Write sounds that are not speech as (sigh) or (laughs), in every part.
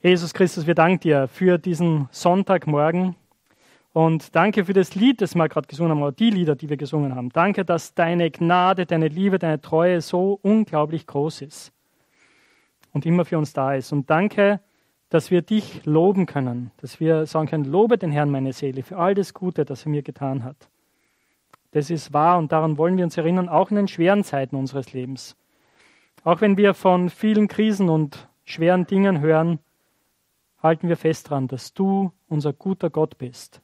Jesus Christus, wir danken dir für diesen Sonntagmorgen und danke für das Lied, das wir gerade gesungen haben, oder die Lieder, die wir gesungen haben. Danke, dass deine Gnade, deine Liebe, deine Treue so unglaublich groß ist und immer für uns da ist. Und danke, dass wir dich loben können, dass wir sagen können, lobe den Herrn meine Seele für all das Gute, das er mir getan hat. Das ist wahr und daran wollen wir uns erinnern, auch in den schweren Zeiten unseres Lebens. Auch wenn wir von vielen Krisen und schweren Dingen hören, halten wir fest daran, dass du unser guter Gott bist,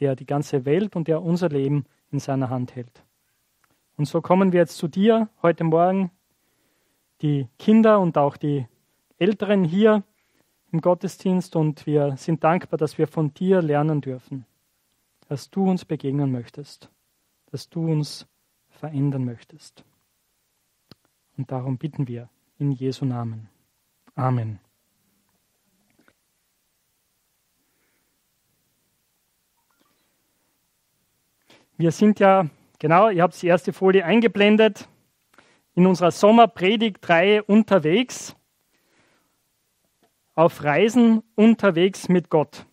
der die ganze Welt und der unser Leben in seiner Hand hält. Und so kommen wir jetzt zu dir heute Morgen, die Kinder und auch die Älteren hier im Gottesdienst, und wir sind dankbar, dass wir von dir lernen dürfen, dass du uns begegnen möchtest, dass du uns verändern möchtest. Und darum bitten wir in Jesu Namen. Amen. Wir sind ja, genau, ihr habt die erste Folie eingeblendet, in unserer Sommerpredigtreihe unterwegs, auf Reisen unterwegs mit Gott.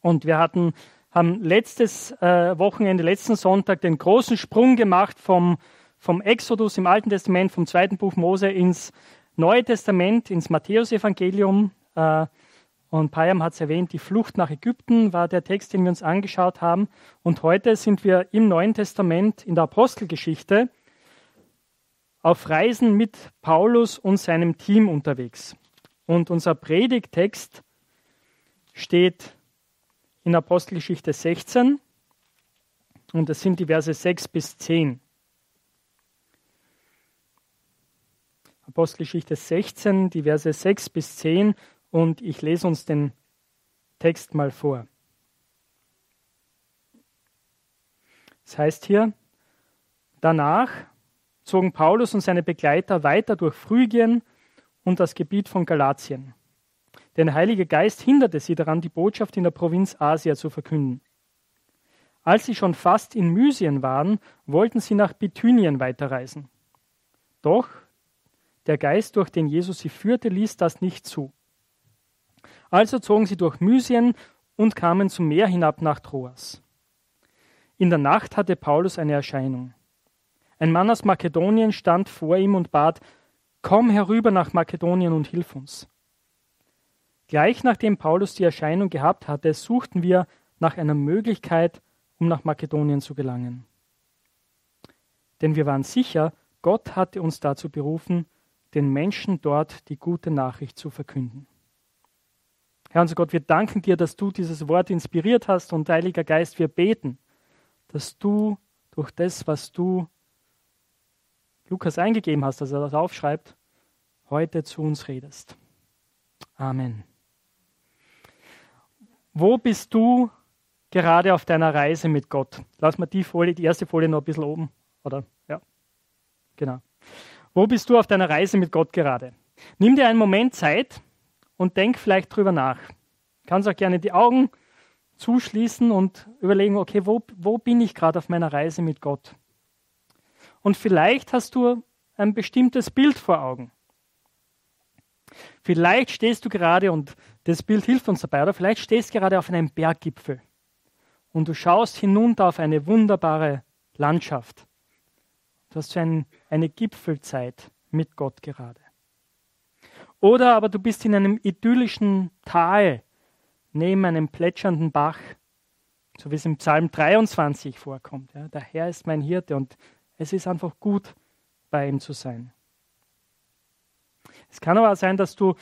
Und wir hatten, haben letztes äh, Wochenende, letzten Sonntag den großen Sprung gemacht vom, vom Exodus im Alten Testament, vom zweiten Buch Mose ins Neue Testament, ins Matthäusevangelium. Äh, und Payam hat es erwähnt, die Flucht nach Ägypten war der Text, den wir uns angeschaut haben. Und heute sind wir im Neuen Testament in der Apostelgeschichte auf Reisen mit Paulus und seinem Team unterwegs. Und unser Predigtext steht in Apostelgeschichte 16 und es sind die Verse 6 bis 10. Apostelgeschichte 16, die Verse 6 bis 10 und ich lese uns den Text mal vor. Es heißt hier, danach zogen Paulus und seine Begleiter weiter durch Phrygien und das Gebiet von Galatien. Der Heilige Geist hinderte sie daran, die Botschaft in der Provinz Asia zu verkünden. Als sie schon fast in Mysien waren, wollten sie nach Bithynien weiterreisen. Doch der Geist, durch den Jesus sie führte, ließ das nicht zu. Also zogen sie durch Mysien und kamen zum Meer hinab nach Troas. In der Nacht hatte Paulus eine Erscheinung. Ein Mann aus Makedonien stand vor ihm und bat, Komm herüber nach Makedonien und hilf uns. Gleich nachdem Paulus die Erscheinung gehabt hatte, suchten wir nach einer Möglichkeit, um nach Makedonien zu gelangen. Denn wir waren sicher, Gott hatte uns dazu berufen, den Menschen dort die gute Nachricht zu verkünden. Herr unser Gott, wir danken dir, dass du dieses Wort inspiriert hast und Heiliger Geist, wir beten, dass du durch das, was du Lukas eingegeben hast, dass er das aufschreibt, heute zu uns redest. Amen. Wo bist du gerade auf deiner Reise mit Gott? Lass mal die Folie, die erste Folie noch ein bisschen oben, oder? Ja, genau. Wo bist du auf deiner Reise mit Gott gerade? Nimm dir einen Moment Zeit und denk vielleicht drüber nach. Du kannst auch gerne die Augen zuschließen und überlegen, okay, wo, wo bin ich gerade auf meiner Reise mit Gott? Und vielleicht hast du ein bestimmtes Bild vor Augen. Vielleicht stehst du gerade, und das Bild hilft uns dabei, oder vielleicht stehst du gerade auf einem Berggipfel und du schaust hinunter auf eine wunderbare Landschaft. Du hast so ein, eine Gipfelzeit mit Gott gerade. Oder aber du bist in einem idyllischen Tal neben einem plätschernden Bach, so wie es im Psalm 23 vorkommt. Ja, der Herr ist mein Hirte und es ist einfach gut, bei ihm zu sein. Es kann aber auch sein, dass du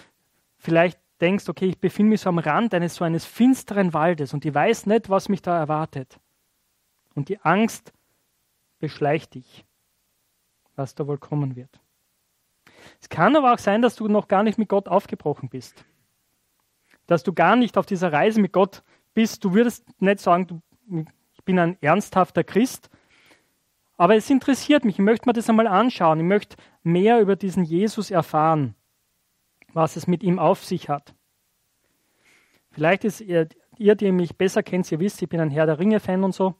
vielleicht denkst, okay, ich befinde mich so am Rand eines so eines finsteren Waldes und ich weiß nicht, was mich da erwartet. Und die Angst beschleicht dich, was da wohl kommen wird. Es kann aber auch sein, dass du noch gar nicht mit Gott aufgebrochen bist. Dass du gar nicht auf dieser Reise mit Gott bist. Du würdest nicht sagen, du, ich bin ein ernsthafter Christ. Aber es interessiert mich. Ich möchte mir das einmal anschauen. Ich möchte mehr über diesen Jesus erfahren, was es mit ihm auf sich hat. Vielleicht ist ihr, ihr die mich besser kennt, ihr wisst, ich bin ein Herr der Ringe-Fan und so.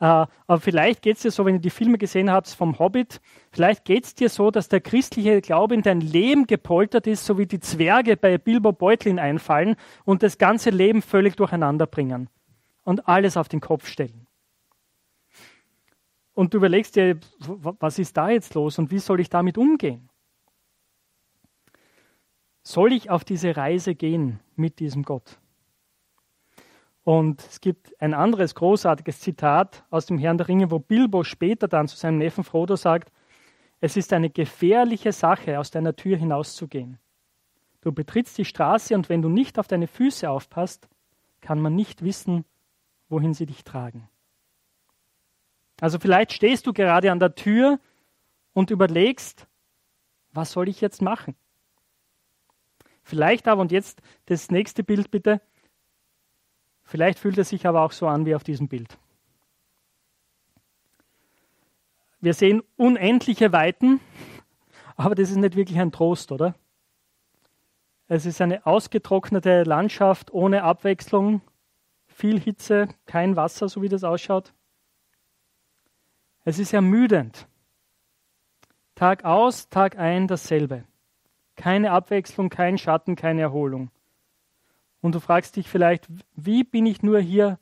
Äh, aber vielleicht geht es dir so, wenn du die Filme gesehen hast vom Hobbit, vielleicht geht es dir so, dass der christliche Glaube in dein Leben gepoltert ist, so wie die Zwerge bei Bilbo Beutlin einfallen und das ganze Leben völlig durcheinander bringen und alles auf den Kopf stellen. Und du überlegst dir, was ist da jetzt los und wie soll ich damit umgehen? Soll ich auf diese Reise gehen mit diesem Gott? Und es gibt ein anderes großartiges Zitat aus dem Herrn der Ringe, wo Bilbo später dann zu seinem Neffen Frodo sagt, es ist eine gefährliche Sache, aus deiner Tür hinauszugehen. Du betrittst die Straße und wenn du nicht auf deine Füße aufpasst, kann man nicht wissen, wohin sie dich tragen. Also vielleicht stehst du gerade an der Tür und überlegst, was soll ich jetzt machen? Vielleicht aber, und jetzt das nächste Bild bitte, Vielleicht fühlt es sich aber auch so an wie auf diesem Bild. Wir sehen unendliche Weiten, aber das ist nicht wirklich ein Trost, oder? Es ist eine ausgetrocknete Landschaft ohne Abwechslung, viel Hitze, kein Wasser, so wie das ausschaut. Es ist ermüdend. Tag aus, Tag ein dasselbe. Keine Abwechslung, kein Schatten, keine Erholung. Und du fragst dich vielleicht, wie bin ich nur hier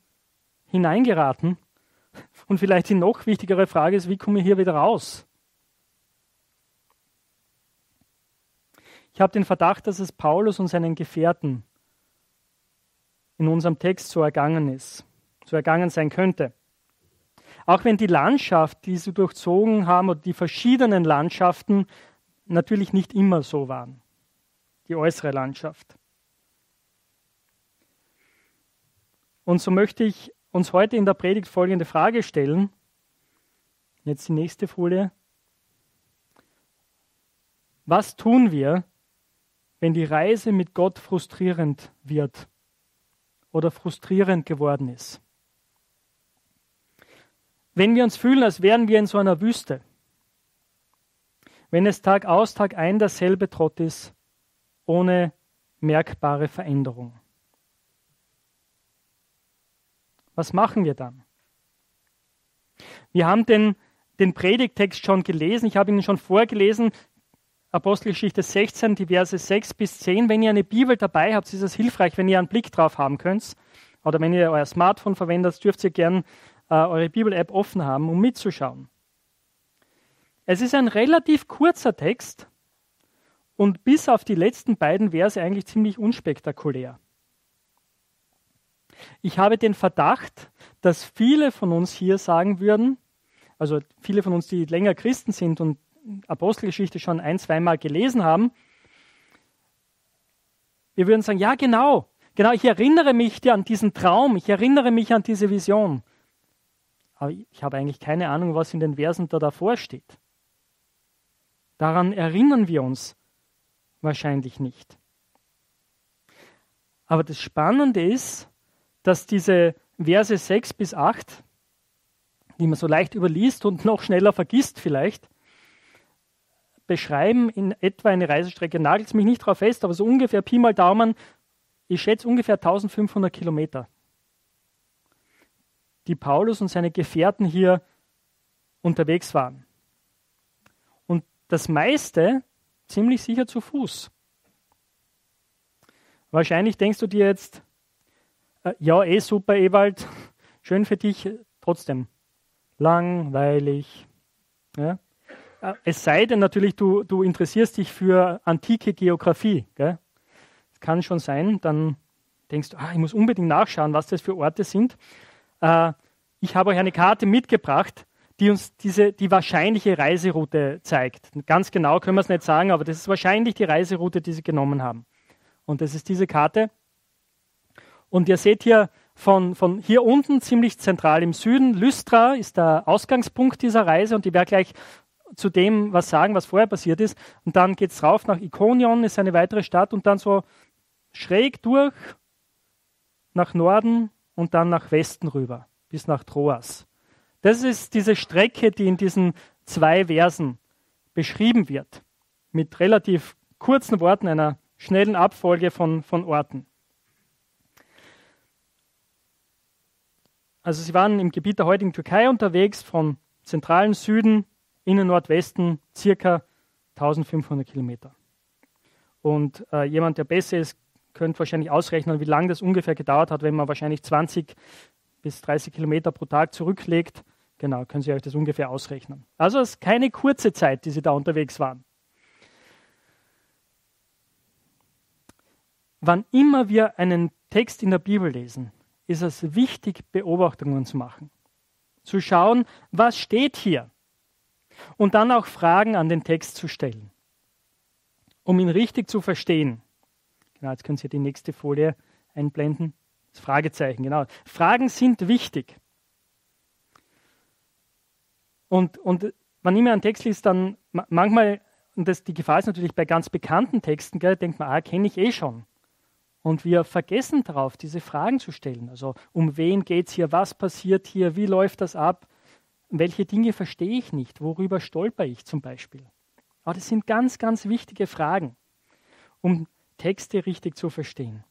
hineingeraten? Und vielleicht die noch wichtigere Frage ist, wie komme ich hier wieder raus? Ich habe den Verdacht, dass es Paulus und seinen Gefährten in unserem Text so ergangen ist, so ergangen sein könnte. Auch wenn die Landschaft, die sie durchzogen haben, oder die verschiedenen Landschaften natürlich nicht immer so waren, die äußere Landschaft. Und so möchte ich uns heute in der Predigt folgende Frage stellen. Jetzt die nächste Folie. Was tun wir, wenn die Reise mit Gott frustrierend wird oder frustrierend geworden ist? Wenn wir uns fühlen, als wären wir in so einer Wüste, wenn es Tag aus, Tag ein derselbe Trott ist, ohne merkbare Veränderung. Was machen wir dann? Wir haben den, den Predigtext schon gelesen. Ich habe ihn schon vorgelesen. Apostelgeschichte 16, die Verse 6 bis 10. Wenn ihr eine Bibel dabei habt, ist es hilfreich, wenn ihr einen Blick drauf haben könnt. Oder wenn ihr euer Smartphone verwendet, dürft ihr gern äh, eure Bibel-App offen haben, um mitzuschauen. Es ist ein relativ kurzer Text und bis auf die letzten beiden Verse eigentlich ziemlich unspektakulär. Ich habe den Verdacht, dass viele von uns hier sagen würden, also viele von uns, die länger Christen sind und Apostelgeschichte schon ein, zweimal gelesen haben, wir würden sagen, ja genau, genau, ich erinnere mich an diesen Traum, ich erinnere mich an diese Vision. Aber ich habe eigentlich keine Ahnung, was in den Versen da davor steht. Daran erinnern wir uns wahrscheinlich nicht. Aber das Spannende ist, dass diese Verse 6 bis 8, die man so leicht überliest und noch schneller vergisst vielleicht, beschreiben in etwa eine Reisestrecke. Nagelt mich nicht drauf fest, aber so ungefähr Pi mal Daumen, ich schätze ungefähr 1500 Kilometer, die Paulus und seine Gefährten hier unterwegs waren. Und das meiste ziemlich sicher zu Fuß. Wahrscheinlich denkst du dir jetzt, ja, eh super, Ewald, schön für dich, trotzdem langweilig. Ja? Äh, es sei denn natürlich, du, du interessierst dich für antike Geografie. Gell? Kann schon sein, dann denkst du, ah, ich muss unbedingt nachschauen, was das für Orte sind. Äh, ich habe euch eine Karte mitgebracht, die uns diese, die wahrscheinliche Reiseroute zeigt. Ganz genau können wir es nicht sagen, aber das ist wahrscheinlich die Reiseroute, die sie genommen haben. Und das ist diese Karte. Und ihr seht hier von, von hier unten ziemlich zentral im Süden, Lystra ist der Ausgangspunkt dieser Reise und ich werde gleich zu dem was sagen, was vorher passiert ist. Und dann geht es rauf nach Ikonion, ist eine weitere Stadt und dann so schräg durch nach Norden und dann nach Westen rüber, bis nach Troas. Das ist diese Strecke, die in diesen zwei Versen beschrieben wird, mit relativ kurzen Worten, einer schnellen Abfolge von, von Orten. Also sie waren im Gebiet der heutigen Türkei unterwegs, von zentralen Süden, innen Nordwesten, circa 1500 Kilometer. Und äh, jemand, der besser ist, könnte wahrscheinlich ausrechnen, wie lange das ungefähr gedauert hat, wenn man wahrscheinlich 20 bis 30 Kilometer pro Tag zurücklegt. Genau, können Sie euch das ungefähr ausrechnen. Also es ist keine kurze Zeit, die Sie da unterwegs waren. Wann immer wir einen Text in der Bibel lesen, ist es wichtig, Beobachtungen zu machen. Zu schauen, was steht hier? Und dann auch Fragen an den Text zu stellen, um ihn richtig zu verstehen. Genau, jetzt können Sie die nächste Folie einblenden. Das Fragezeichen, genau. Fragen sind wichtig. Und, und wenn ich mir einen Text liest, dann manchmal, und das, die Gefahr ist natürlich bei ganz bekannten Texten, gell, denkt man, ah, kenne ich eh schon. Und wir vergessen darauf, diese Fragen zu stellen. Also um wen geht es hier, was passiert hier, wie läuft das ab, welche Dinge verstehe ich nicht, worüber stolper ich zum Beispiel. Aber das sind ganz, ganz wichtige Fragen, um Texte richtig zu verstehen.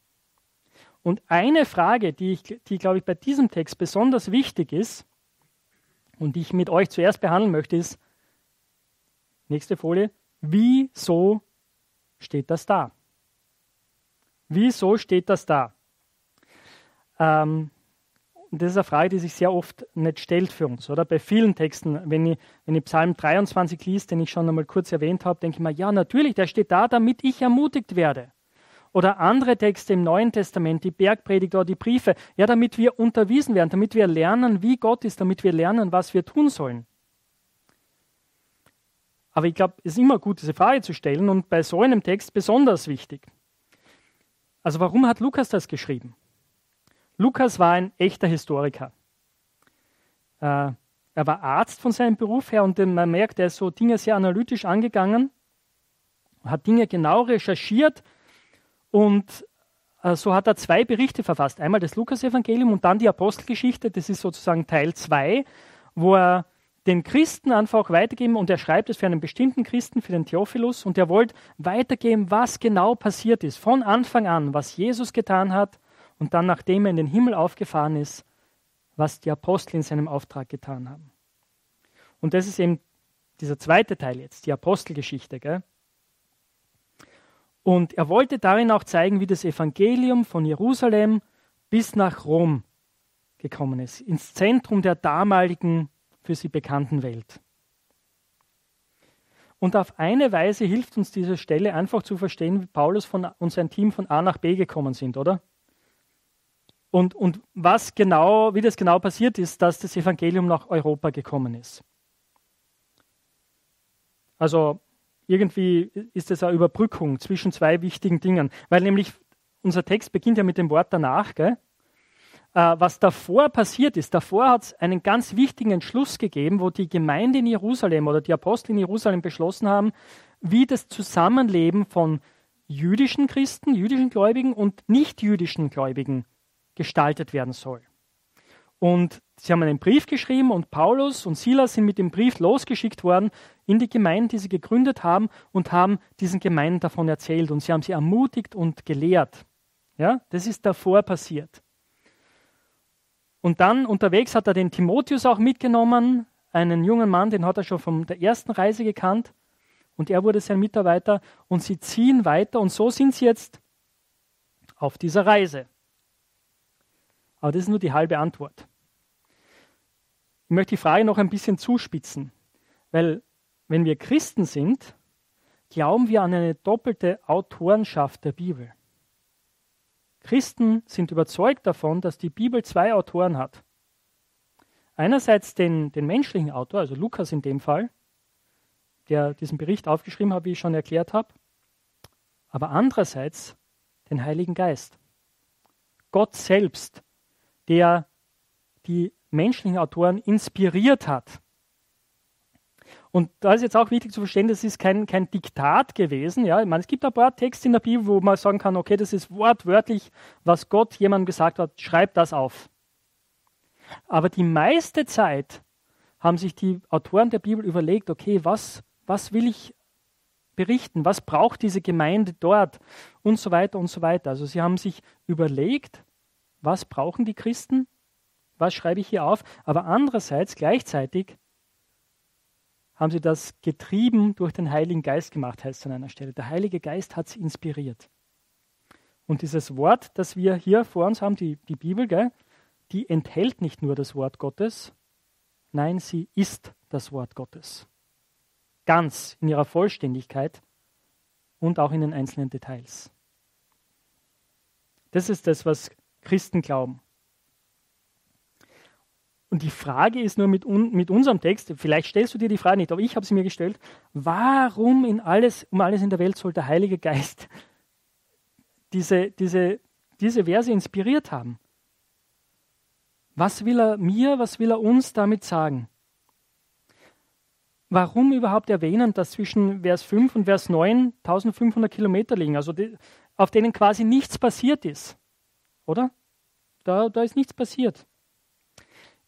Und eine Frage, die, ich, die glaube ich, bei diesem Text besonders wichtig ist und die ich mit euch zuerst behandeln möchte, ist, nächste Folie, wieso steht das da? Wieso steht das da? Ähm, das ist eine Frage, die sich sehr oft nicht stellt für uns, oder? Bei vielen Texten, wenn ich, wenn ich Psalm 23 liest, den ich schon einmal kurz erwähnt habe, denke ich mir, ja, natürlich, der steht da, damit ich ermutigt werde. Oder andere Texte im Neuen Testament, die Bergpredigt oder die Briefe, ja, damit wir unterwiesen werden, damit wir lernen, wie Gott ist, damit wir lernen, was wir tun sollen. Aber ich glaube, es ist immer gut, diese Frage zu stellen und bei so einem Text besonders wichtig. Also warum hat Lukas das geschrieben? Lukas war ein echter Historiker. Äh, er war Arzt von seinem Beruf her und man merkt, er ist so Dinge sehr analytisch angegangen, hat Dinge genau recherchiert und äh, so hat er zwei Berichte verfasst. Einmal das Lukas-Evangelium und dann die Apostelgeschichte, das ist sozusagen Teil 2, wo er den Christen einfach weitergeben und er schreibt es für einen bestimmten Christen, für den Theophilus und er wollte weitergeben, was genau passiert ist, von Anfang an, was Jesus getan hat und dann, nachdem er in den Himmel aufgefahren ist, was die Apostel in seinem Auftrag getan haben. Und das ist eben dieser zweite Teil jetzt, die Apostelgeschichte. Gell? Und er wollte darin auch zeigen, wie das Evangelium von Jerusalem bis nach Rom gekommen ist, ins Zentrum der damaligen für sie bekannten Welt. Und auf eine Weise hilft uns diese Stelle einfach zu verstehen, wie Paulus von, und sein Team von A nach B gekommen sind, oder? Und, und was genau, wie das genau passiert ist, dass das Evangelium nach Europa gekommen ist. Also irgendwie ist es eine Überbrückung zwischen zwei wichtigen Dingen, weil nämlich unser Text beginnt ja mit dem Wort danach, gell? Äh, was davor passiert ist. Davor hat es einen ganz wichtigen Entschluss gegeben, wo die Gemeinde in Jerusalem oder die Apostel in Jerusalem beschlossen haben, wie das Zusammenleben von jüdischen Christen, jüdischen Gläubigen und nicht-jüdischen Gläubigen gestaltet werden soll. Und sie haben einen Brief geschrieben und Paulus und Silas sind mit dem Brief losgeschickt worden in die Gemeinden, die sie gegründet haben und haben diesen Gemeinden davon erzählt und sie haben sie ermutigt und gelehrt. Ja, das ist davor passiert. Und dann unterwegs hat er den Timotheus auch mitgenommen, einen jungen Mann, den hat er schon von der ersten Reise gekannt. Und er wurde sein Mitarbeiter. Und sie ziehen weiter. Und so sind sie jetzt auf dieser Reise. Aber das ist nur die halbe Antwort. Ich möchte die Frage noch ein bisschen zuspitzen. Weil wenn wir Christen sind, glauben wir an eine doppelte Autorenschaft der Bibel. Christen sind überzeugt davon, dass die Bibel zwei Autoren hat. Einerseits den, den menschlichen Autor, also Lukas in dem Fall, der diesen Bericht aufgeschrieben hat, wie ich schon erklärt habe, aber andererseits den Heiligen Geist. Gott selbst, der die menschlichen Autoren inspiriert hat und da ist jetzt auch wichtig zu verstehen, das ist kein, kein Diktat gewesen. Ja? Ich meine, es gibt ein paar Texte in der Bibel, wo man sagen kann, okay, das ist wortwörtlich, was Gott jemandem gesagt hat, schreib das auf. Aber die meiste Zeit haben sich die Autoren der Bibel überlegt, okay, was, was will ich berichten? Was braucht diese Gemeinde dort? Und so weiter und so weiter. Also sie haben sich überlegt, was brauchen die Christen? was schreibe ich hier auf, aber andererseits gleichzeitig haben sie das getrieben durch den Heiligen Geist gemacht, heißt es an einer Stelle. Der Heilige Geist hat sie inspiriert. Und dieses Wort, das wir hier vor uns haben, die, die Bibel, gell, die enthält nicht nur das Wort Gottes, nein, sie ist das Wort Gottes. Ganz in ihrer Vollständigkeit und auch in den einzelnen Details. Das ist das, was Christen glauben. Und die Frage ist nur mit, un, mit unserem Text, vielleicht stellst du dir die Frage nicht, aber ich habe sie mir gestellt, warum in alles, um alles in der Welt soll der Heilige Geist diese, diese, diese Verse inspiriert haben? Was will er mir, was will er uns damit sagen? Warum überhaupt erwähnen, dass zwischen Vers 5 und Vers 9 1500 Kilometer liegen, also die, auf denen quasi nichts passiert ist? Oder? Da, da ist nichts passiert.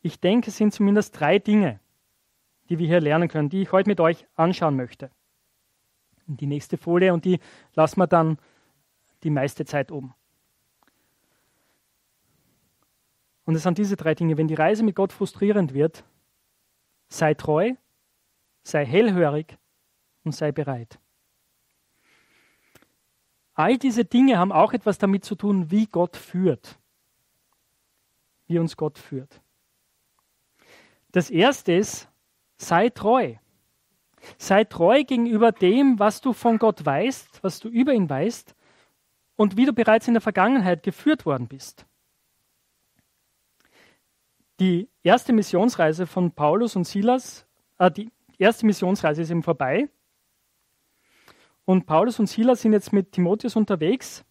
Ich denke, es sind zumindest drei Dinge, die wir hier lernen können, die ich heute mit euch anschauen möchte. Die nächste Folie und die lassen wir dann die meiste Zeit oben. Und es sind diese drei Dinge. Wenn die Reise mit Gott frustrierend wird, sei treu, sei hellhörig und sei bereit. All diese Dinge haben auch etwas damit zu tun, wie Gott führt. Wie uns Gott führt. Das erste ist, sei treu. Sei treu gegenüber dem, was du von Gott weißt, was du über ihn weißt und wie du bereits in der Vergangenheit geführt worden bist. Die erste Missionsreise von Paulus und Silas, äh, die erste Missionsreise ist eben vorbei. Und Paulus und Silas sind jetzt mit Timotheus unterwegs.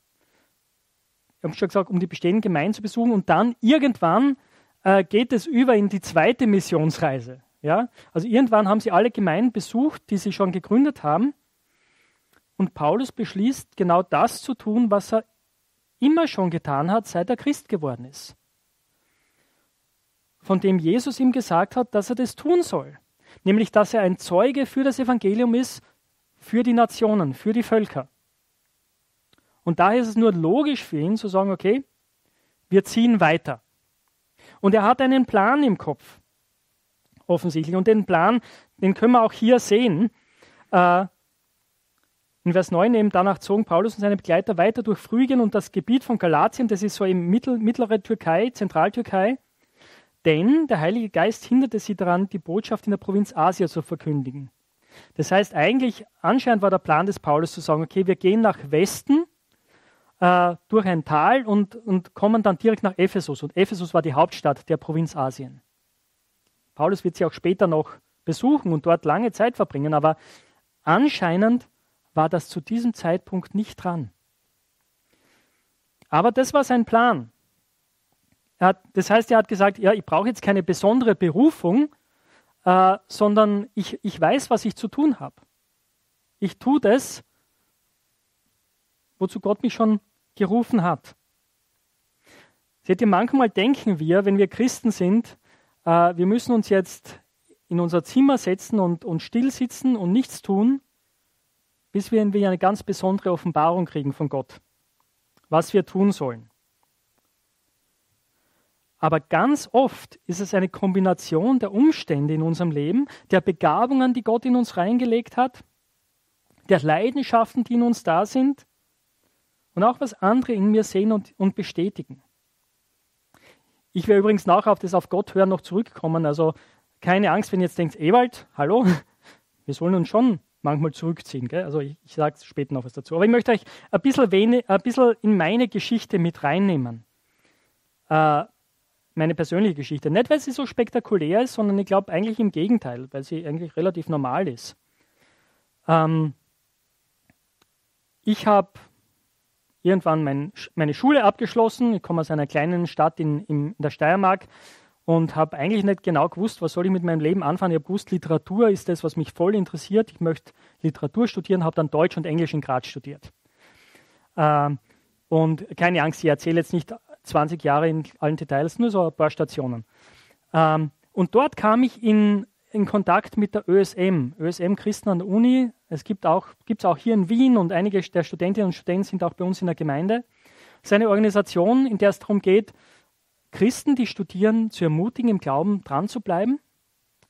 Ich habe schon gesagt, um die bestehenden Gemeinden zu besuchen. Und dann irgendwann äh, geht es über in die zweite Missionsreise. Ja? Also irgendwann haben sie alle Gemeinden besucht, die sie schon gegründet haben. Und Paulus beschließt, genau das zu tun, was er immer schon getan hat, seit er Christ geworden ist von dem Jesus ihm gesagt hat, dass er das tun soll. Nämlich, dass er ein Zeuge für das Evangelium ist, für die Nationen, für die Völker. Und daher ist es nur logisch für ihn zu sagen, okay, wir ziehen weiter. Und er hat einen Plan im Kopf, offensichtlich. Und den Plan, den können wir auch hier sehen. Äh, in Vers 9 eben danach zogen Paulus und seine Begleiter weiter durch Phrygien und das Gebiet von Galatien, das ist so im Mittel, mittlere Türkei, Zentraltürkei, denn der Heilige Geist hinderte sie daran, die Botschaft in der Provinz Asia zu verkündigen. Das heißt, eigentlich, anscheinend war der Plan des Paulus zu sagen, okay, wir gehen nach Westen äh, durch ein Tal und, und kommen dann direkt nach Ephesus. Und Ephesus war die Hauptstadt der Provinz Asien. Paulus wird sie auch später noch besuchen und dort lange Zeit verbringen, aber anscheinend war das zu diesem Zeitpunkt nicht dran. Aber das war sein Plan. Hat, das heißt, er hat gesagt, ja, ich brauche jetzt keine besondere Berufung, äh, sondern ich, ich weiß, was ich zu tun habe. Ich tue das, wozu Gott mich schon gerufen hat. Seht ihr, manchmal denken wir, wenn wir Christen sind, äh, wir müssen uns jetzt in unser Zimmer setzen und, und still sitzen und nichts tun, bis wir eine ganz besondere Offenbarung kriegen von Gott, was wir tun sollen. Aber ganz oft ist es eine Kombination der Umstände in unserem Leben, der Begabungen, die Gott in uns reingelegt hat, der Leidenschaften, die in uns da sind und auch was andere in mir sehen und, und bestätigen. Ich werde übrigens nachher auf das auf Gott hören noch zurückkommen. Also keine Angst, wenn ihr jetzt denkt, Ewald, hallo, (laughs) wir sollen uns schon manchmal zurückziehen. Gell? Also ich, ich sage später noch was dazu. Aber ich möchte euch ein bisschen, wenig, ein bisschen in meine Geschichte mit reinnehmen. Äh, meine persönliche Geschichte. Nicht, weil sie so spektakulär ist, sondern ich glaube eigentlich im Gegenteil, weil sie eigentlich relativ normal ist. Ähm, ich habe irgendwann mein, meine Schule abgeschlossen. Ich komme aus einer kleinen Stadt in, in der Steiermark und habe eigentlich nicht genau gewusst, was soll ich mit meinem Leben anfangen. Ich habe gewusst, Literatur ist das, was mich voll interessiert. Ich möchte Literatur studieren, habe dann Deutsch und Englisch in Graz studiert. Ähm, und keine Angst, ich erzähle jetzt nicht 20 Jahre in allen Details, nur so ein paar Stationen. Ähm, und dort kam ich in, in Kontakt mit der ÖSM, ÖSM Christen an der Uni. Es gibt auch, auch hier in Wien und einige der Studentinnen und Studenten sind auch bei uns in der Gemeinde. Es ist eine Organisation, in der es darum geht, Christen, die studieren, zu ermutigen, im Glauben dran zu bleiben,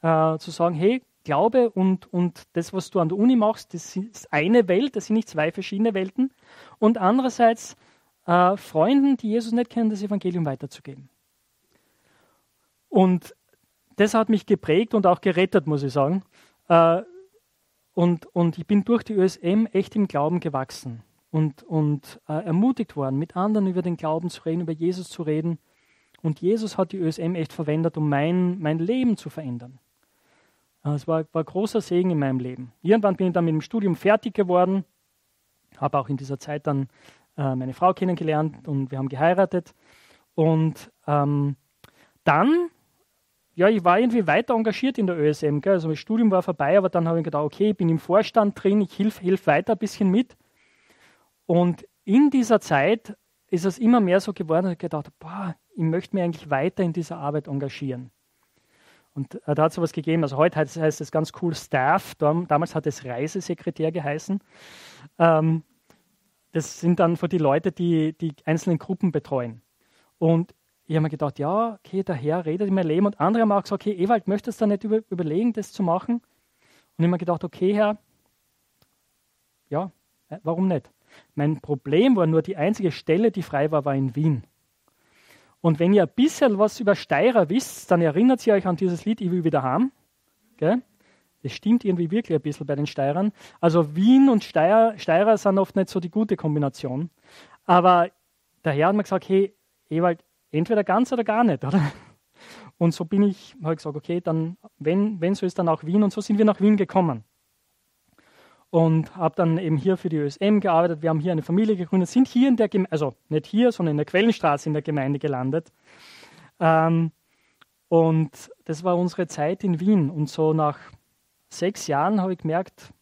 äh, zu sagen, hey, Glaube und, und das, was du an der Uni machst, das ist eine Welt, das sind nicht zwei verschiedene Welten. Und andererseits äh, Freunden, die Jesus nicht kennen, das Evangelium weiterzugeben. Und das hat mich geprägt und auch gerettet, muss ich sagen. Äh, und, und ich bin durch die ÖSM echt im Glauben gewachsen und, und äh, ermutigt worden, mit anderen über den Glauben zu reden, über Jesus zu reden. Und Jesus hat die ÖSM echt verwendet, um mein, mein Leben zu verändern. Äh, es war, war großer Segen in meinem Leben. Irgendwann bin ich dann mit dem Studium fertig geworden, habe auch in dieser Zeit dann äh, meine Frau kennengelernt und wir haben geheiratet. Und ähm, dann, ja, ich war irgendwie weiter engagiert in der ÖSM. Gell? Also mein Studium war vorbei, aber dann habe ich gedacht, okay, ich bin im Vorstand drin, ich hilf, hilf weiter ein bisschen mit. Und in dieser Zeit ist es immer mehr so geworden, dass ich gedacht habe, boah, ich möchte mich eigentlich weiter in dieser Arbeit engagieren. Und äh, da hat es sowas gegeben, also heute heißt, heißt es ganz cool Staff, damals hat es Reisesekretär geheißen. Ähm, das sind dann für die Leute, die die einzelnen Gruppen betreuen. Und ich habe mir gedacht, ja, okay, der Herr redet in mein Leben. Und andere haben auch gesagt, okay, Ewald, möchtest du nicht über, überlegen, das zu machen? Und ich habe mir gedacht, okay, Herr, ja, äh, warum nicht? Mein Problem war nur, die einzige Stelle, die frei war, war in Wien. Und wenn ihr ein bisschen was über Steirer wisst, dann erinnert ihr euch an dieses Lied Ich will wieder haben. Gell? Das stimmt irgendwie wirklich ein bisschen bei den Steirern. Also Wien und Steirer, Steirer sind oft nicht so die gute Kombination. Aber der Herr hat mir gesagt, hey, Ewald, entweder ganz oder gar nicht, oder? Und so bin ich, habe ich gesagt, okay, dann, wenn, wenn so ist, dann auch Wien. Und so sind wir nach Wien gekommen und habe dann eben hier für die ÖSM gearbeitet. Wir haben hier eine Familie gegründet, sind hier in der Gemeinde, also nicht hier, sondern in der Quellenstraße in der Gemeinde gelandet. Ähm, und das war unsere Zeit in Wien. Und so nach sechs Jahren habe ich gemerkt,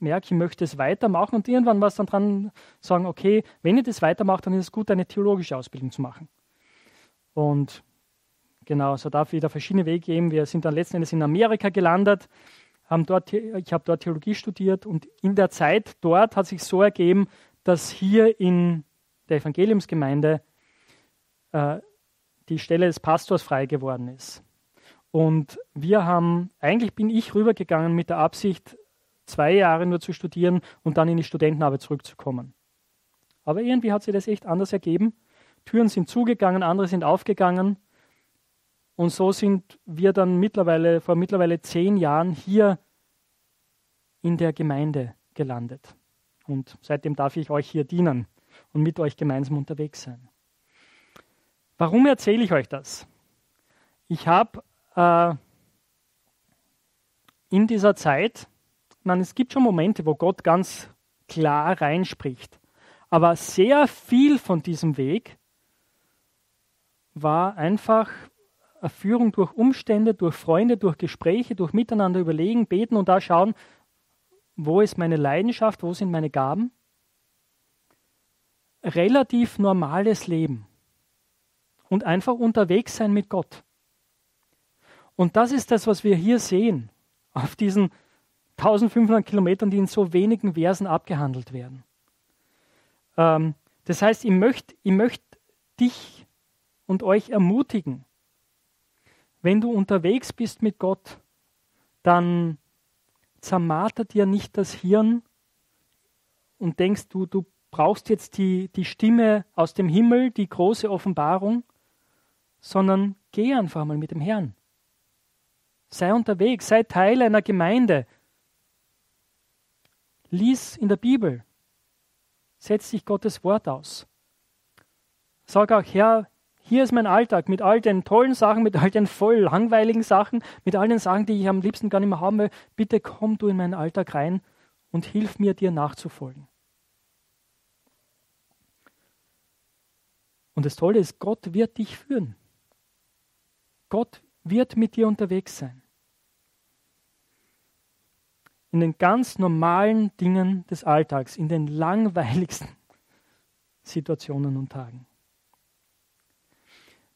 merke, ich möchte es weitermachen. Und irgendwann war es dann dran, sagen, okay, wenn ich das weitermache, dann ist es gut, eine theologische Ausbildung zu machen. Und genau, so darf wieder verschiedene Wege geben. Wir sind dann letzten Endes in Amerika gelandet haben dort, ich habe dort Theologie studiert und in der Zeit dort hat sich so ergeben, dass hier in der Evangeliumsgemeinde äh, die Stelle des Pastors frei geworden ist. Und wir haben, eigentlich bin ich rübergegangen mit der Absicht, zwei Jahre nur zu studieren und dann in die Studentenarbeit zurückzukommen. Aber irgendwie hat sich das echt anders ergeben. Türen sind zugegangen, andere sind aufgegangen. Und so sind wir dann mittlerweile, vor mittlerweile zehn Jahren hier in der Gemeinde gelandet. Und seitdem darf ich euch hier dienen und mit euch gemeinsam unterwegs sein. Warum erzähle ich euch das? Ich habe äh, in dieser Zeit, man, es gibt schon Momente, wo Gott ganz klar reinspricht, aber sehr viel von diesem Weg war einfach Führung durch Umstände, durch Freunde, durch Gespräche, durch Miteinander überlegen, beten und da schauen, wo ist meine Leidenschaft, wo sind meine Gaben. Relativ normales Leben und einfach unterwegs sein mit Gott. Und das ist das, was wir hier sehen, auf diesen 1500 Kilometern, die in so wenigen Versen abgehandelt werden. Ähm, das heißt, ich möchte ich möcht dich und euch ermutigen, wenn du unterwegs bist mit Gott, dann zermartert dir nicht das Hirn und denkst du, du brauchst jetzt die, die Stimme aus dem Himmel, die große Offenbarung, sondern geh einfach mal mit dem Herrn. Sei unterwegs, sei Teil einer Gemeinde. Lies in der Bibel. Setz dich Gottes Wort aus. Sag auch, Herr, hier ist mein Alltag mit all den tollen Sachen, mit all den voll langweiligen Sachen, mit all den Sachen, die ich am liebsten gar nicht mehr haben will. Bitte komm du in meinen Alltag rein und hilf mir, dir nachzufolgen. Und das Tolle ist, Gott wird dich führen. Gott wird mit dir unterwegs sein. In den ganz normalen Dingen des Alltags, in den langweiligsten (laughs) Situationen und Tagen.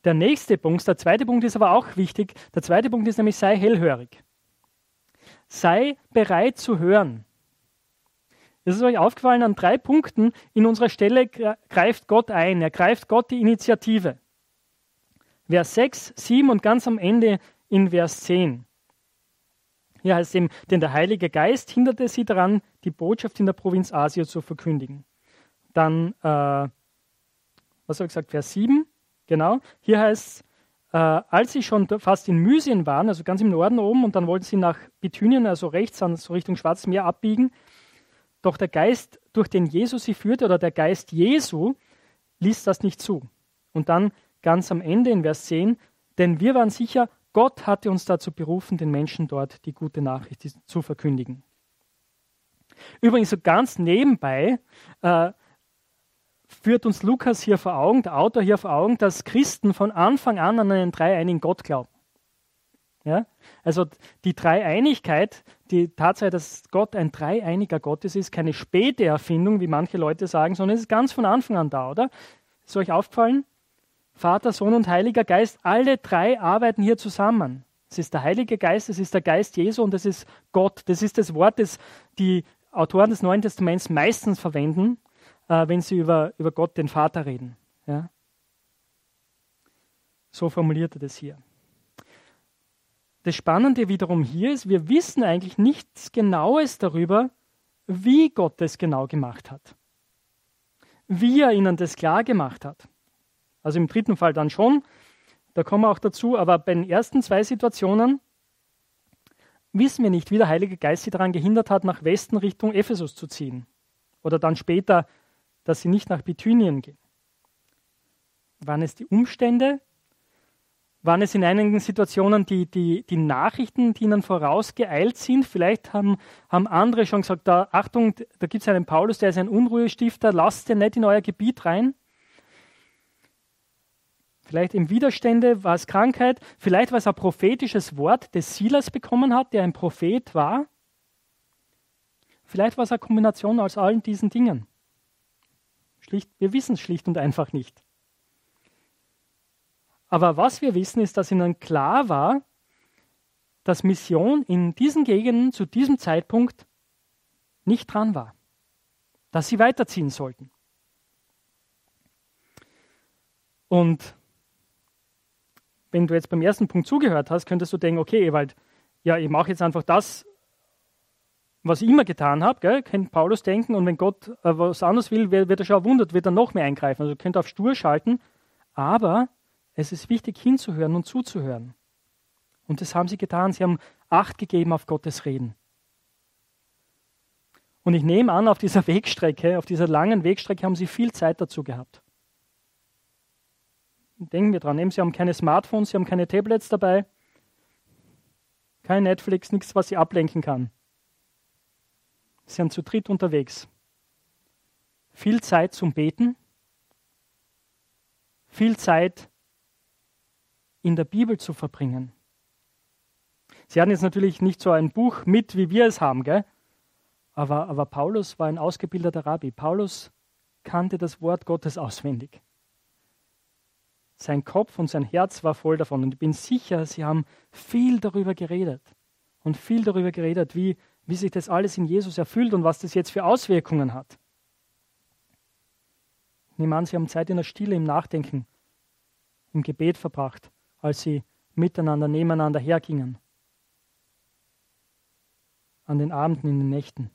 Der nächste Punkt, der zweite Punkt ist aber auch wichtig. Der zweite Punkt ist nämlich, sei hellhörig. Sei bereit zu hören. Es ist euch aufgefallen, an drei Punkten in unserer Stelle greift Gott ein. Er greift Gott die Initiative. Vers 6, 7 und ganz am Ende in Vers 10. Hier heißt es eben, denn der Heilige Geist hinderte sie daran, die Botschaft in der Provinz Asia zu verkündigen. Dann, äh, was habe ich gesagt, Vers 7, genau. Hier heißt es, äh, als sie schon fast in Mysien waren, also ganz im Norden oben, und dann wollten sie nach Bithynien, also rechts, an, so Richtung Schwarzes Meer abbiegen, doch der Geist, durch den Jesus sie führte, oder der Geist Jesu, ließ das nicht zu. Und dann ganz am Ende in Vers 10, denn wir waren sicher, Gott hatte uns dazu berufen, den Menschen dort die gute Nachricht zu verkündigen. Übrigens, so ganz nebenbei äh, führt uns Lukas hier vor Augen, der Autor hier vor Augen, dass Christen von Anfang an an einen dreieinigen Gott glauben. Ja? Also die Dreieinigkeit, die Tatsache, dass Gott ein dreieiniger Gott ist, ist keine späte Erfindung, wie manche Leute sagen, sondern es ist ganz von Anfang an da, oder? Ist euch aufgefallen? Vater, Sohn und Heiliger Geist, alle drei arbeiten hier zusammen. Es ist der Heilige Geist, es ist der Geist Jesu und es ist Gott. Das ist das Wort, das die Autoren des Neuen Testaments meistens verwenden, äh, wenn sie über, über Gott, den Vater, reden. Ja? So formuliert er das hier. Das Spannende wiederum hier ist, wir wissen eigentlich nichts Genaues darüber, wie Gott es genau gemacht hat. Wie er ihnen das klar gemacht hat. Also im dritten Fall dann schon, da kommen wir auch dazu, aber bei den ersten zwei Situationen wissen wir nicht, wie der Heilige Geist sie daran gehindert hat, nach Westen Richtung Ephesus zu ziehen. Oder dann später, dass sie nicht nach Bithynien gehen. Waren es die Umstände? Waren es in einigen Situationen die, die, die Nachrichten, die ihnen vorausgeeilt sind? Vielleicht haben, haben andere schon gesagt, da, Achtung, da gibt es einen Paulus, der ist ein Unruhestifter, lasst den nicht in euer Gebiet rein. Vielleicht im Widerstände war es Krankheit, vielleicht war es ein prophetisches Wort, das Silas bekommen hat, der ein Prophet war. Vielleicht war es eine Kombination aus allen diesen Dingen. Schlicht, wir wissen es schlicht und einfach nicht. Aber was wir wissen, ist, dass ihnen klar war, dass Mission in diesen Gegenden zu diesem Zeitpunkt nicht dran war, dass sie weiterziehen sollten. Und wenn du jetzt beim ersten Punkt zugehört hast, könntest du denken, okay, Ewald, ja, ich mache jetzt einfach das, was ich immer getan habe, kennt Paulus denken, und wenn Gott äh, was anderes will, wird er schon erwundert, wird er noch mehr eingreifen. Also könnt auf stur schalten, aber es ist wichtig hinzuhören und zuzuhören. Und das haben sie getan. Sie haben Acht gegeben auf Gottes Reden. Und ich nehme an, auf dieser (laughs) Wegstrecke, auf dieser langen Wegstrecke haben sie viel Zeit dazu gehabt denken wir dran, sie haben keine Smartphones, sie haben keine Tablets dabei, kein Netflix, nichts, was sie ablenken kann. Sie sind zu dritt unterwegs. Viel Zeit zum Beten, viel Zeit in der Bibel zu verbringen. Sie hatten jetzt natürlich nicht so ein Buch mit, wie wir es haben, gell? Aber, aber Paulus war ein ausgebildeter Rabbi. Paulus kannte das Wort Gottes auswendig. Sein Kopf und sein Herz war voll davon. Und ich bin sicher, sie haben viel darüber geredet. Und viel darüber geredet, wie, wie sich das alles in Jesus erfüllt und was das jetzt für Auswirkungen hat. Ich nehme an, sie haben Zeit in der Stille, im Nachdenken, im Gebet verbracht, als sie miteinander, nebeneinander hergingen. An den Abenden, in den Nächten.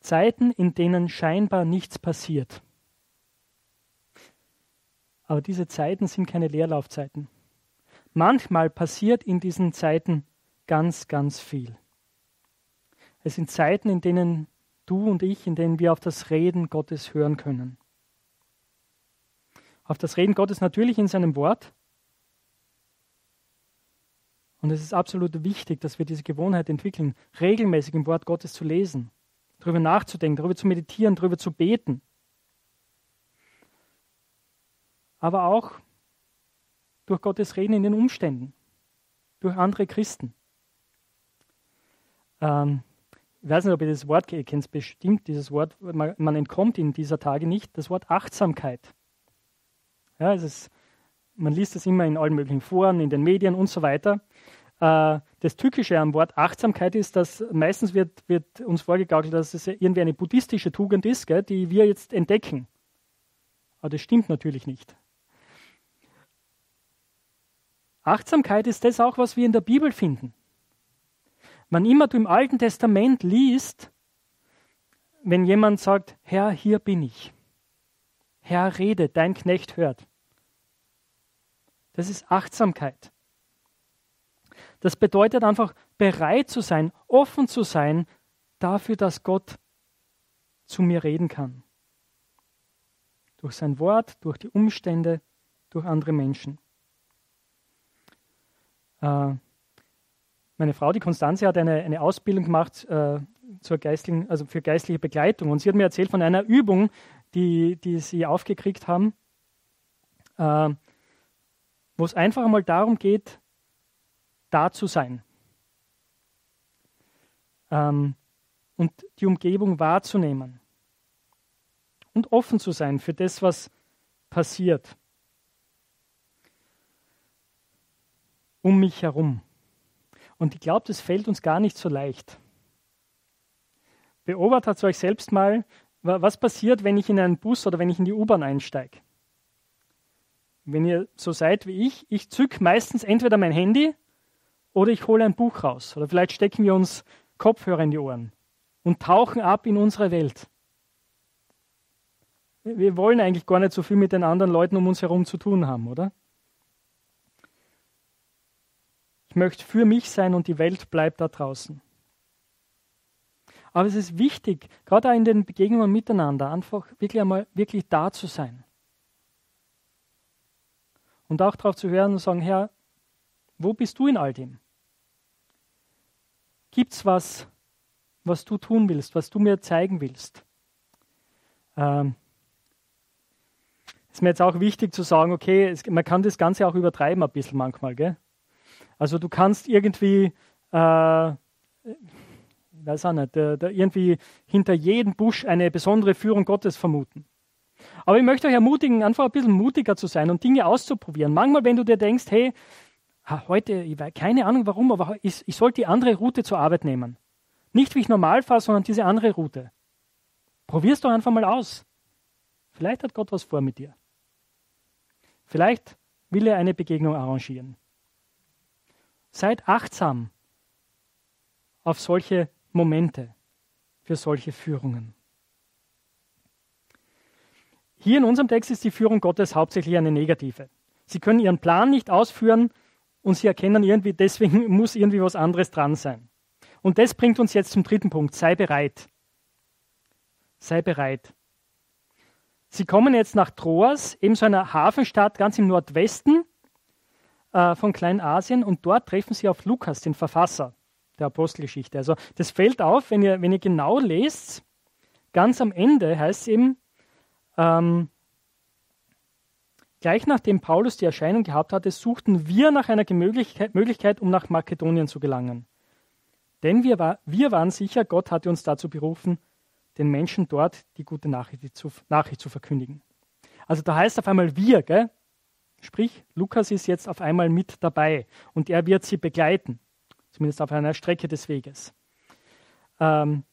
Zeiten, in denen scheinbar nichts passiert. Aber diese Zeiten sind keine Leerlaufzeiten. Manchmal passiert in diesen Zeiten ganz, ganz viel. Es sind Zeiten, in denen du und ich, in denen wir auf das Reden Gottes hören können. Auf das Reden Gottes natürlich in seinem Wort. Und es ist absolut wichtig, dass wir diese Gewohnheit entwickeln, regelmäßig im Wort Gottes zu lesen, darüber nachzudenken, darüber zu meditieren, darüber zu beten aber auch durch Gottes Reden in den Umständen, durch andere Christen. Ähm, ich weiß nicht, ob ihr das Wort kennt, bestimmt dieses Wort, man, man, entkommt in dieser Tage nicht, das Wort Achtsamkeit. Ja, es ist, man liest es immer in allen möglichen Foren, in den Medien und so weiter. Äh, das Tückische am Wort Achtsamkeit ist, dass meistens wird, wird uns vorgegaukelt, dass es irgendwie eine buddhistische Tugend ist, gell, die wir jetzt entdecken. Aber das stimmt natürlich nicht. Achtsamkeit ist das auch, was wir in der Bibel finden. Wann immer du im Alten Testament liest, wenn jemand sagt, Herr, hier bin ich. Herr, rede, dein Knecht hört. Das ist Achtsamkeit. Das bedeutet einfach bereit zu sein, offen zu sein dafür, dass Gott zu mir reden kann. Durch sein Wort, durch die Umstände, durch andere Menschen. Äh, meine Frau, die Konstanze, hat eine, eine Ausbildung gemacht äh, zur geistlichen, also für geistliche Begleitung. Und sie hat mir erzählt von einer Übung, die, die sie aufgekriegt haben, äh, wo es einfach einmal darum geht, da zu sein. Ähm, und die Umgebung wahrzunehmen. Und offen zu sein für das, was passiert. Um mich herum. Und ich glaube, das fällt uns gar nicht so leicht. Beobachtet euch selbst mal, was passiert, wenn ich in einen Bus oder wenn ich in die U-Bahn einsteige. Wenn ihr so seid wie ich, ich zück meistens entweder mein Handy oder ich hole ein Buch raus. Oder vielleicht stecken wir uns Kopfhörer in die Ohren und tauchen ab in unsere Welt. Wir wollen eigentlich gar nicht so viel mit den anderen Leuten um uns herum zu tun haben, oder? Ich möchte für mich sein und die Welt bleibt da draußen. Aber es ist wichtig, gerade auch in den Begegnungen miteinander, einfach wirklich einmal wirklich da zu sein. Und auch darauf zu hören und sagen, Herr, wo bist du in all dem? Gibt es was, was du tun willst, was du mir zeigen willst? Ähm, ist mir jetzt auch wichtig zu sagen, okay, es, man kann das Ganze auch übertreiben ein bisschen manchmal. Gell? Also du kannst irgendwie, äh, weiß auch nicht, der, der irgendwie hinter jedem Busch eine besondere Führung Gottes vermuten. Aber ich möchte euch ermutigen, einfach ein bisschen mutiger zu sein und Dinge auszuprobieren. Manchmal, wenn du dir denkst, hey, heute, ich weiß keine Ahnung warum, aber ich, ich sollte die andere Route zur Arbeit nehmen. Nicht wie ich normal fahre, sondern diese andere Route. Probier es doch einfach mal aus. Vielleicht hat Gott was vor mit dir. Vielleicht will er eine Begegnung arrangieren. Seid achtsam auf solche Momente, für solche Führungen. Hier in unserem Text ist die Führung Gottes hauptsächlich eine negative. Sie können ihren Plan nicht ausführen und sie erkennen irgendwie, deswegen (laughs) muss irgendwie was anderes dran sein. Und das bringt uns jetzt zum dritten Punkt. Sei bereit. Sei bereit. Sie kommen jetzt nach Troas, eben so einer Hafenstadt ganz im Nordwesten äh, von Kleinasien, und dort treffen sie auf Lukas, den Verfasser der Apostelgeschichte. Also das fällt auf, wenn ihr, wenn ihr genau lest, ganz am Ende heißt es eben, ähm, gleich nachdem Paulus die Erscheinung gehabt hatte, suchten wir nach einer Möglichkeit, um nach Makedonien zu gelangen. Denn wir, war, wir waren sicher, Gott hatte uns dazu berufen, den Menschen dort die gute Nachricht zu, Nachricht zu verkündigen. Also da heißt auf einmal wir, gell? Sprich, Lukas ist jetzt auf einmal mit dabei und er wird sie begleiten zumindest auf einer Strecke des Weges. Ähm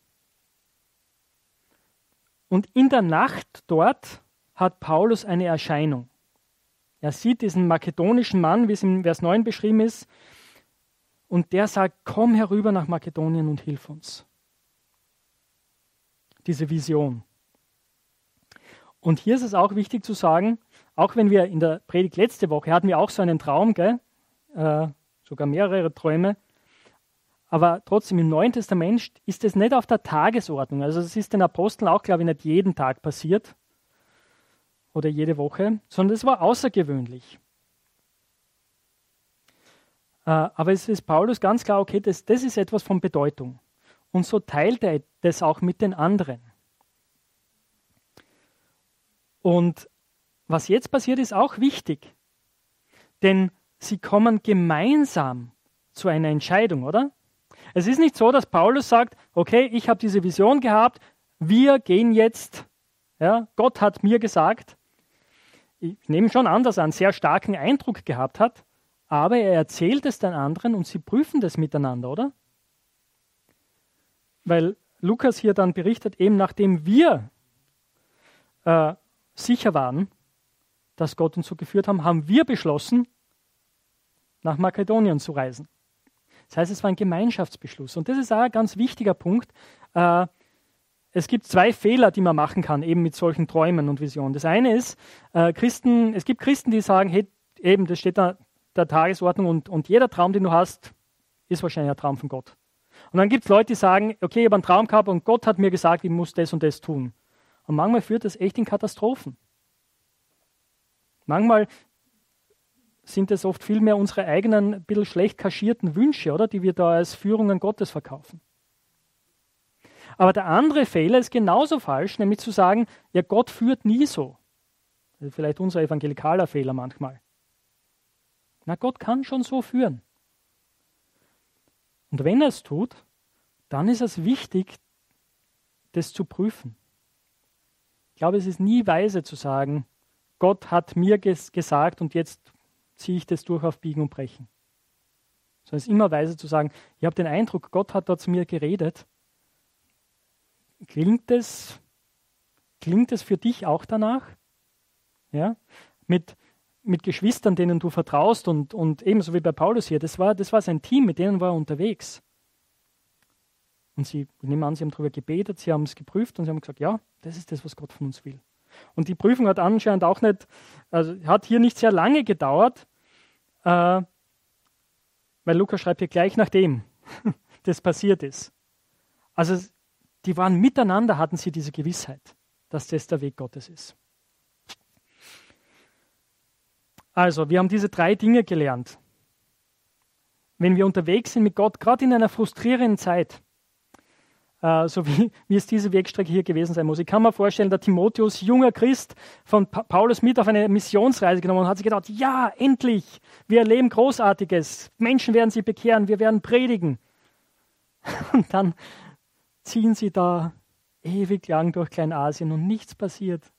und in der Nacht dort hat Paulus eine Erscheinung. Er sieht diesen makedonischen Mann, wie es in Vers 9 beschrieben ist, und der sagt, komm herüber nach Makedonien und hilf uns. Diese Vision. Und hier ist es auch wichtig zu sagen, auch wenn wir in der Predigt letzte Woche hatten wir auch so einen Traum, gell? Äh, sogar mehrere Träume, aber trotzdem im Neuen Testament ist es nicht auf der Tagesordnung. Also es ist den Aposteln auch, glaube ich, nicht jeden Tag passiert oder jede Woche, sondern es war außergewöhnlich. Äh, aber es ist Paulus ganz klar, okay, das, das ist etwas von Bedeutung. Und so teilt er das auch mit den anderen. Und was jetzt passiert, ist auch wichtig. Denn sie kommen gemeinsam zu einer Entscheidung, oder? Es ist nicht so, dass Paulus sagt, okay, ich habe diese Vision gehabt, wir gehen jetzt, ja, Gott hat mir gesagt. Ich nehme schon an, dass er einen sehr starken Eindruck gehabt hat, aber er erzählt es den anderen und sie prüfen das miteinander, oder? Weil Lukas hier dann berichtet, eben nachdem wir äh, sicher waren, dass Gott uns so geführt haben, haben wir beschlossen, nach Makedonien zu reisen. Das heißt, es war ein Gemeinschaftsbeschluss. Und das ist auch ein ganz wichtiger Punkt. Äh, es gibt zwei Fehler, die man machen kann, eben mit solchen Träumen und Visionen. Das eine ist, äh, Christen, es gibt Christen, die sagen, hey, eben, das steht da der Tagesordnung und, und jeder Traum, den du hast, ist wahrscheinlich ein Traum von Gott. Und dann gibt es Leute, die sagen, okay, ich habe einen Traum gehabt und Gott hat mir gesagt, ich muss das und das tun. Und manchmal führt das echt in Katastrophen. Manchmal sind es oft vielmehr unsere eigenen, ein bisschen schlecht kaschierten Wünsche, oder, die wir da als Führungen Gottes verkaufen. Aber der andere Fehler ist genauso falsch, nämlich zu sagen, ja, Gott führt nie so. Vielleicht unser evangelikaler Fehler manchmal. Na, Gott kann schon so führen. Und wenn er es tut, dann ist es wichtig, das zu prüfen. Ich glaube, es ist nie weise zu sagen, Gott hat mir ges gesagt und jetzt ziehe ich das durch auf Biegen und Brechen. Sondern es ist immer weise zu sagen, ich habe den Eindruck, Gott hat da zu mir geredet. Klingt es, klingt für dich auch danach? Ja? Mit, mit Geschwistern, denen du vertraust und, und ebenso wie bei Paulus hier, das war, das war sein Team, mit denen war er unterwegs. Und sie, ich nehme an, sie haben darüber gebetet, sie haben es geprüft und sie haben gesagt, ja, das ist das, was Gott von uns will. Und die Prüfung hat anscheinend auch nicht, also hat hier nicht sehr lange gedauert, äh, weil Lukas schreibt hier gleich nachdem (laughs) das passiert ist. Also die waren miteinander, hatten sie diese Gewissheit, dass das der Weg Gottes ist. Also, wir haben diese drei Dinge gelernt. Wenn wir unterwegs sind mit Gott, gerade in einer frustrierenden Zeit, äh, so wie, (laughs) wie es diese Wegstrecke hier gewesen sein muss. Ich kann mir vorstellen, der Timotheus, junger Christ, von pa Paulus mit auf eine Missionsreise genommen und hat sich gedacht, ja, endlich, wir erleben Großartiges, Menschen werden sich bekehren, wir werden predigen. (laughs) Und dann ziehen sie da ewig lang durch Kleinasien und nichts passiert.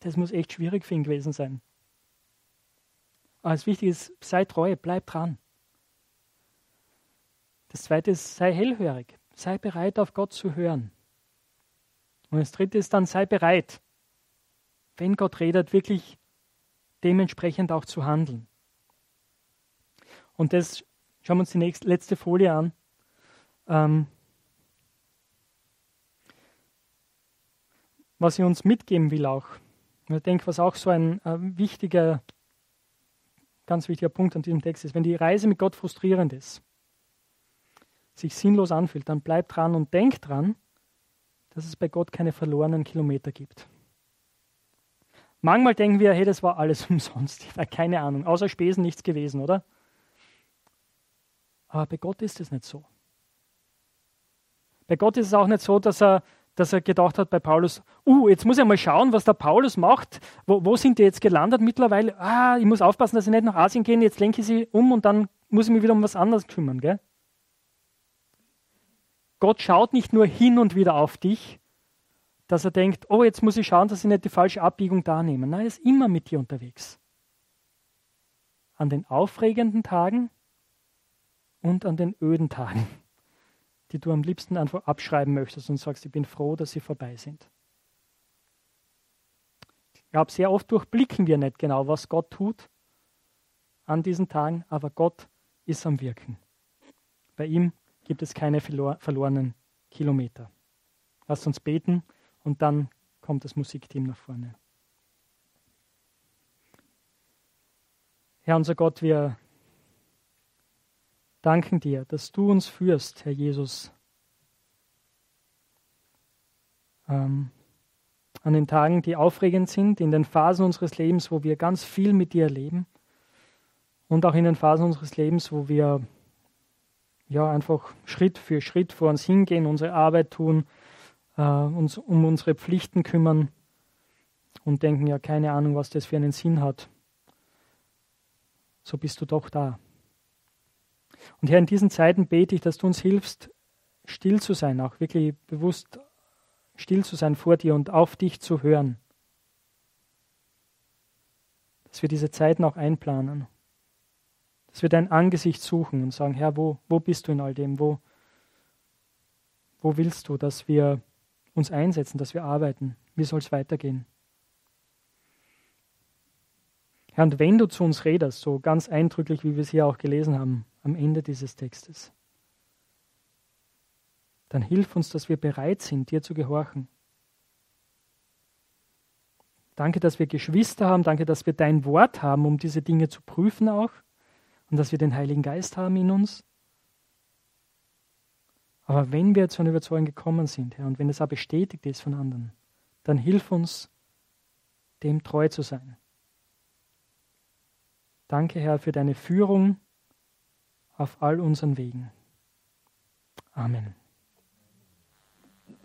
Das muss echt schwierig für ihn gewesen sein. Aber das Wichtige ist, sei treu, bleib dran. Das zweite ist, sei hellhörig. Sei bereit, auf Gott zu hören. Und das dritte ist dann, sei bereit, wenn Gott redet, wirklich dementsprechend auch zu handeln. Und das schauen wir uns die nächste, letzte Folie an. Ähm, was ich uns mitgeben will auch. Ich denke, was auch so ein äh, wichtiger, ganz wichtiger Punkt an diesem Text ist, wenn die Reise mit Gott frustrierend ist, sich sinnlos anfühlt, dann bleib dran und denk dran, dass es bei Gott keine verlorenen Kilometer gibt. Manchmal denken wir, hey, das war alles (laughs) umsonst. Ich war keine Ahnung, außer Spesen nichts gewesen, oder? Aber bei Gott ist es nicht so. Bei Gott ist es auch nicht so, dass er, dass er gedacht hat bei Paulus, uh, jetzt muss ich mal schauen, was der Paulus macht. Wo, wo sind die jetzt gelandet mittlerweile? Ah, ich muss aufpassen, dass sie nicht nach Asien gehen, jetzt lenke ich sie um und dann muss ich mich wieder um was anderes kümmern. Gell? Gott schaut nicht nur hin und wieder auf dich, dass er denkt, oh, jetzt muss ich schauen, dass ich nicht die falsche Abbiegung da nehme. Nein, er ist immer mit dir unterwegs. An den aufregenden Tagen und an den öden Tagen, die du am liebsten einfach abschreiben möchtest und sagst, ich bin froh, dass sie vorbei sind. Ich glaube, sehr oft durchblicken wir nicht genau, was Gott tut an diesen Tagen, aber Gott ist am Wirken. Bei ihm gibt es keine verlorenen Kilometer. Lasst uns beten und dann kommt das Musikteam nach vorne. Herr unser Gott, wir danken dir, dass du uns führst, Herr Jesus, ähm, an den Tagen, die aufregend sind, in den Phasen unseres Lebens, wo wir ganz viel mit dir erleben und auch in den Phasen unseres Lebens, wo wir ja, einfach Schritt für Schritt vor uns hingehen, unsere Arbeit tun, äh, uns um unsere Pflichten kümmern und denken, ja, keine Ahnung, was das für einen Sinn hat. So bist du doch da. Und Herr, in diesen Zeiten bete ich, dass du uns hilfst, still zu sein, auch wirklich bewusst still zu sein vor dir und auf dich zu hören. Dass wir diese Zeiten auch einplanen. Dass wir dein Angesicht suchen und sagen, Herr, wo, wo bist du in all dem? Wo, wo willst du, dass wir uns einsetzen, dass wir arbeiten? Wie soll es weitergehen? Herr, und wenn du zu uns redest, so ganz eindrücklich, wie wir es hier auch gelesen haben, am Ende dieses Textes, dann hilf uns, dass wir bereit sind, dir zu gehorchen. Danke, dass wir Geschwister haben. Danke, dass wir dein Wort haben, um diese Dinge zu prüfen auch. Und dass wir den Heiligen Geist haben in uns. Aber wenn wir zu einer Überzeugung gekommen sind, Herr, und wenn es auch bestätigt ist von anderen, dann hilf uns, dem treu zu sein. Danke, Herr, für deine Führung auf all unseren Wegen. Amen.